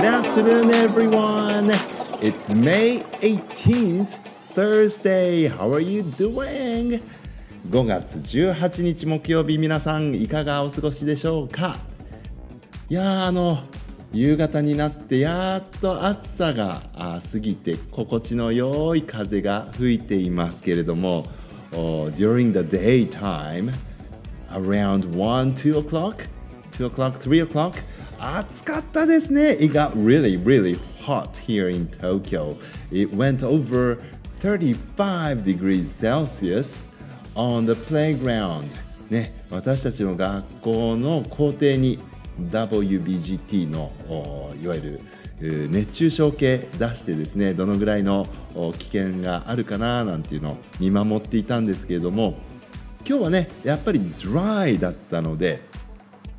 Good afternoon, everyone. It's May 18th, Thursday. How are you doing? 5月18日木曜日、皆さんいかがお過ごしでしょうかいやーあの夕方になってやっと暑さが過ぎて心地の良い風が吹いていますけれども during the daytime around 1, 2 o'clock 2 o'clock, 3 o'clock 暑かったですね It got really, really hot here in Tokyo It went over 35 degrees Celsius on the playground ね、私たちの学校の校庭に WBGT のいわゆる熱中症計出してですねどのぐらいの危険があるかななんていうのを見守っていたんですけれども今日はねやっぱり dry だったので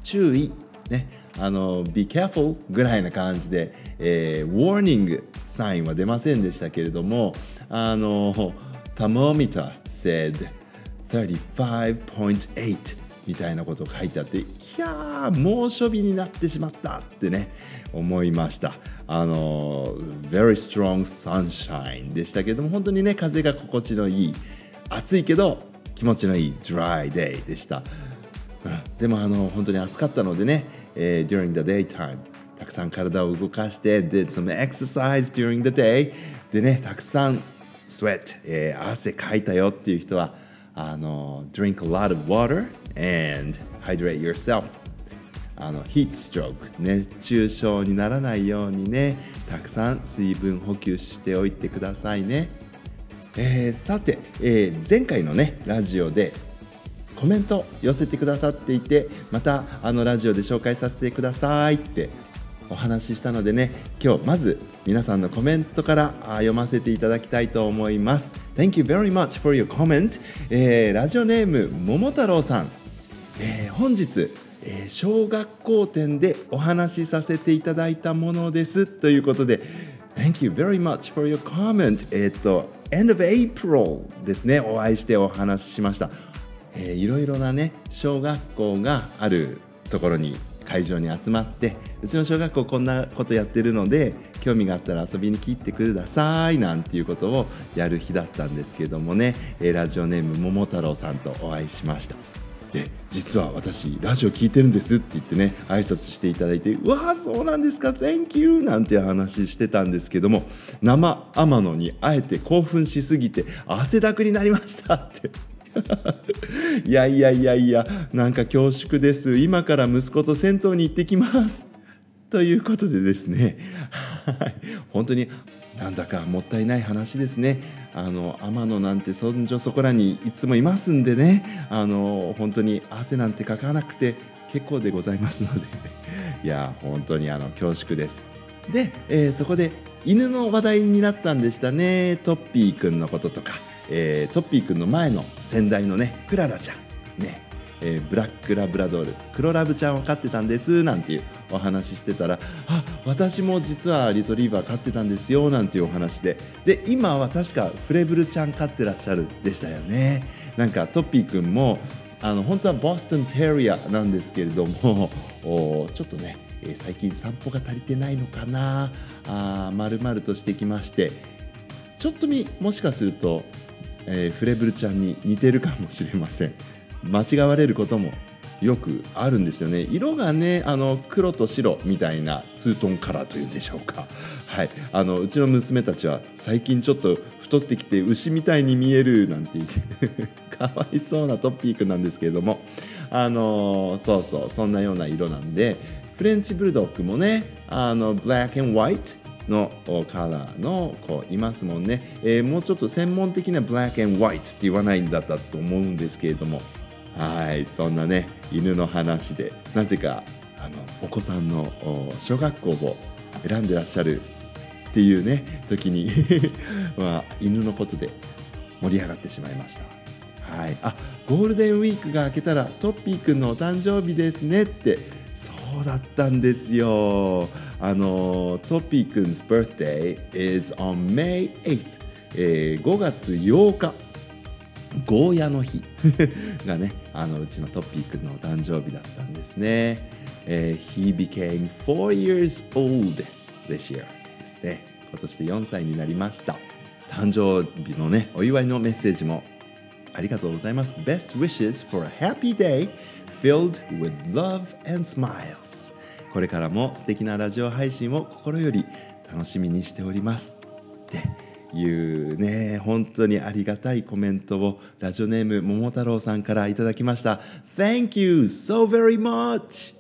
注意。ね。あの be careful ぐらいな感じで、えー、warning サインは出ませんでしたけれどもあの thermometer said 35.8みたいなこと書いてあっていやー猛暑日になってしまったってね思いました。あの very strong sunshine でしたけれども本当にね風が心地のいい暑いけど気持ちのいい dry day でした。でもあの本当に暑かったのでね、えー、during the daytime たくさん体を動かして did some exercise during the day でねたくさん sweat、えー、汗かいたよっていう人はあの drink a lot of water and hydrate yourself あのヒートストローク熱中症にならないようにねたくさん水分補給しておいてくださいね、えー、さて、えー、前回のねラジオでコメント寄せてくださっていてまたあのラジオで紹介させてくださいってお話ししたのでね今日まず皆さんのコメントから読ませていただきたいと思います。Thank you very much for your comment、えー、ラジオネーム桃太郎さん、えー、本日、えー、小学校展でお話しさせていただいたものです。ということで Thank you very much for your comment. えっ、と End of April ですね。お会いしてお話ししました、えー、いろいろなね小学校があるところに会場に集まってうちの小学校こんなことやってるので興味があったら遊びに来てくださいなんていうことをやる日だったんですけどもねえラジオネーム桃太郎さんとお会いしました。で実は私ラジオ聞いてるんですって言ってね挨拶していただいて「うわあそうなんですか Thank you」なんて話してたんですけども生天野にあえて興奮しすぎて汗だくになりましたって。いやいやいやいやなんか恐縮です。今から息子と銭湯に行ってきます。ということでですね。本当になんだかもったいない話ですね。あの天野なんてそんじょそこらにいつもいますんでね。あの本当に汗なんてかかなくて結構でございますので。いや本当にあの恐縮です。で、えー、そこで犬の話題になったんでしたね。トッピーくんのこととか。えー、トッピーくんの前の先代のねクララちゃん。ね、えー、ブラックラブラドール。黒ラブちゃんを飼ってたんですなんていうお話してたらあ私も実はリトリーバー飼ってたんですよなんていうお話で。で今は確かフレブルちゃん飼ってらっしゃるでしたよね。なんかトッピーくんもあの本当はボストンテリアなんですけれども おちょっとね最近散歩が足りてないのかなあ丸々としてきまして。ちょっとみもしかするとえー、フレブルちゃんに似てるかもしれません。間違われることもよくあるんですよね。色がねあの黒と白みたいなツートンカラーというんでしょうか。はい。あのうちの娘たちは最近ちょっと太ってきて牛みたいに見えるなんてかわいそうなトッピーくなんですけれども。あのそうそうそんなような色なんで。フレンチブルドッグもねあのブラックホワイトのカラーの子いますもんね、えー、もうちょっと専門的なブラックホワイトって言わないんだったと思うんですけれどもはいそんなね犬の話でなぜかあのお子さんの小学校を選んでらっしゃるっていうね時に まあ、犬のことで盛り上がってしまいました。はい、あゴールデンウィークが明けたらトッピーくんのお誕生日ですねってそうだったんですよ。あのトピーくん 's birthday is on May 8th、えー、5月8日ゴーヤの日がねあのうちのトピーくんのお誕生日だったんですね、えー、He became four years old this year ですね今年で4歳になりました誕生日のねお祝いのメッセージもありがとうございます Best wishes for a happy day filled with love and smiles これからも素敵なラジオ配信を心より楽しみにしております。っていうね本当にありがたいコメントをラジオネーム桃太郎さんからいただきました。Thank you so very much!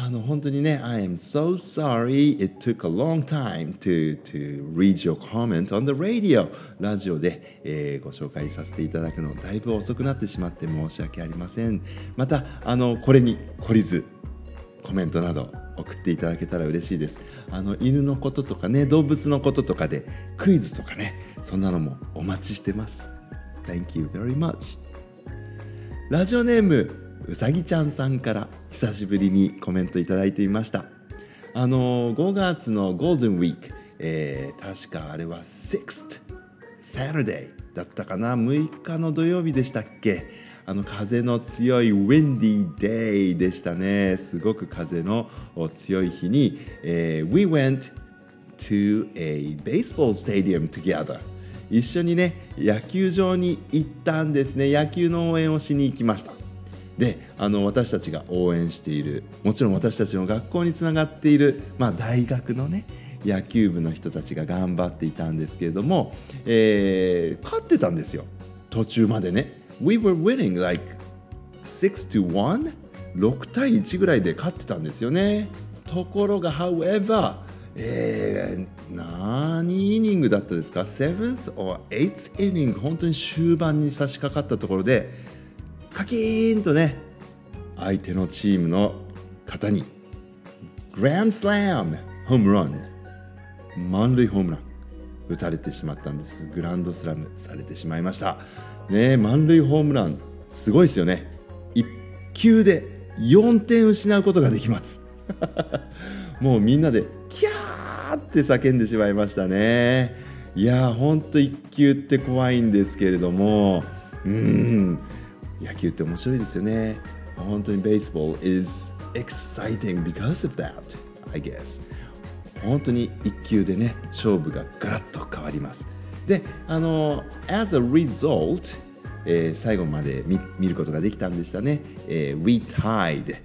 あの本当にね I am so sorry it took a long time to, to read your comment on the radio ラジオで、えー、ご紹介させていただくのだいぶ遅くなってしまって申し訳ありません。またあのこれに懲りずコメントなど送っていただけたら嬉しいです。あの犬のこととかね動物のこととかでクイズとかねそんなのもお待ちしてます。Thank you very much. ラジオネームうさぎちゃんさんから久しぶりにコメントいただいていました。あの5月のゴールデンウィーク、えー、確かあれは 6th Saturday だったかな。6日の土曜日でしたっけ？あの風の強い Windy Day でしたね。すごく風の強い日に、えー、We went to a baseball stadium together 一緒にね野球場に行ったんですね。野球の応援をしに行きました。であの私たちが応援しているもちろん私たちの学校につながっている、まあ、大学のね野球部の人たちが頑張っていたんですけれども、えー、勝ってたんですよ。途中までね。We were winning like 6 to 1 6対1ぐらいで勝ってたんですよね。ところが however えー、何イニングだったですか？7th or 8th イニング本当に終盤に差し掛かったところでカキーンとね相手のチームの方にグランドスラムホームラン満塁ホームラン打たれてしまったんです。グランドスラムされてしまいました。ね満塁ホームランすごいですよね。1球で4点失うことができます。もうみんなでキャーって叫んでしまいましたね。いやーほんと1球って怖いんですけれども。うん。野球って面白いですよね。本当にベースボール is exciting because of that I guess 本当に1球でね勝負がガラッと変わります。であの as a result、えー、最後まで見見ることができたんでしたね、えー、we tied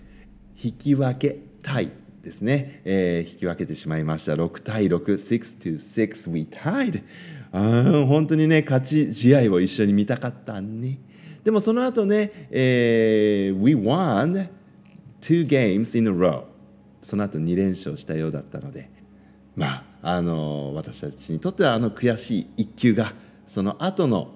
引き分けタイですね、えー、引き分けてしまいました。6対66 6 we tied あ本当にね勝ち試合を一緒に見たかったね。でもその後ね、えー、We won two games in a row その後2連勝したようだったので。まああの私たちにとってはあの悔しい一球がその後の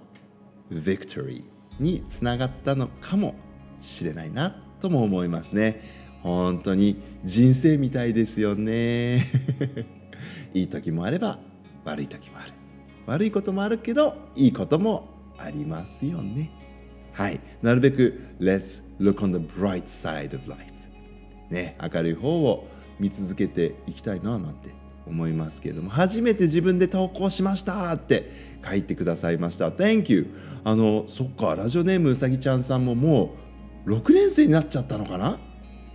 victory につながったのかもしれないなとも思いますね。本当に人生みたいですよね。いい時もあれば悪い時もある。悪いこともあるけどいいこともありますよね。はい、なるべく Let's look on the bright side of life ね、明るい方を見続けていきたいななんて思いますけれども初めて自分で投稿しましたって書いてくださいました。Thank you あのそっかラジオネームうさぎちゃんさんももう6年生になっちゃったのかな？ね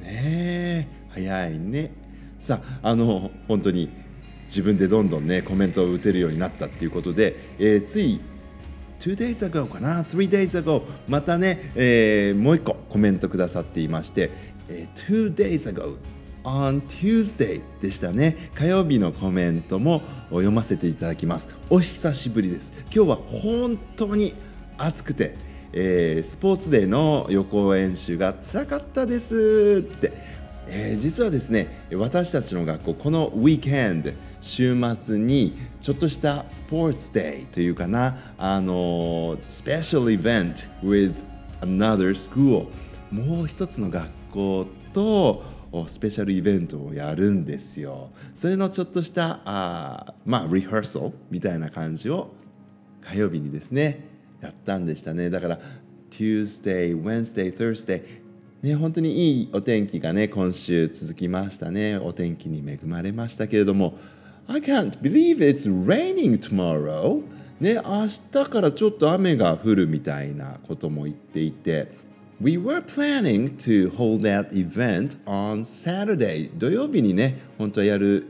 え早いね。さああの本当に自分でどんどんねコメントを打てるようになったっていうことで、えー、つい2 days ago かな？3 days ago またね、えー、もう一個コメントくださっていまして、えー、2 days ago on Tuesday でしたね。火曜日のコメントも読ませていただきます。お久しぶりです。今日は本当に暑くて、えー、スポーツデーの予行演習がつらかったです。って。えー、実はですね私たちの学校このウィークエンド週末にちょっとしたスポーツデーというかなあのスペシャルイベント with another school もう一つの学校とスペシャルイベントをやるんですよ。それのちょっとしたあまあリハーサルみたいな感じを火曜日にですねやったんでしたね。だから Tuesday, Wednesday, Thursday ね、本当にいいお天気がね今週続きましたね。お天気に恵まれましたけれども。I can't believe it's raining tomorrow ね明日からちょっと雨が降るみたいなことも言っていて。We were planning to hold that event on Saturday. 土曜日にね本当はやる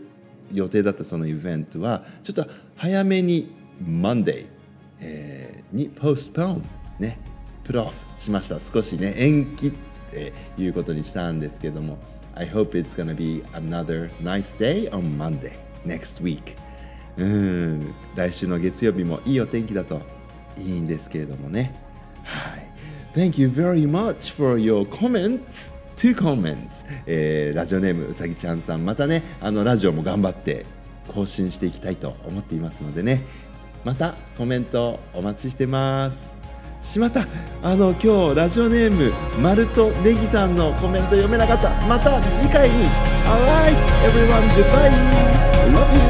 予定だったそのイベントはちょっと早めに Monday、えー、にポスト p ねプロフしました。少しね延期っていうことにしたんですけども I hope it's gonna be another nice day on Monday next week. うん来週の月曜日もいいお天気だといいんですけれどもね。はい。Thank you very much for your comments. Two comments、えー、ラジオネームうさぎちゃんさん。またねあのラジオも頑張って更新していきたいと思っていますのでね。またコメントお待ちしてます。しまった。あの今日ラジオネームマルトネギさんのコメント読めなかった。また次回に。Alright everyone goodbye. Love you.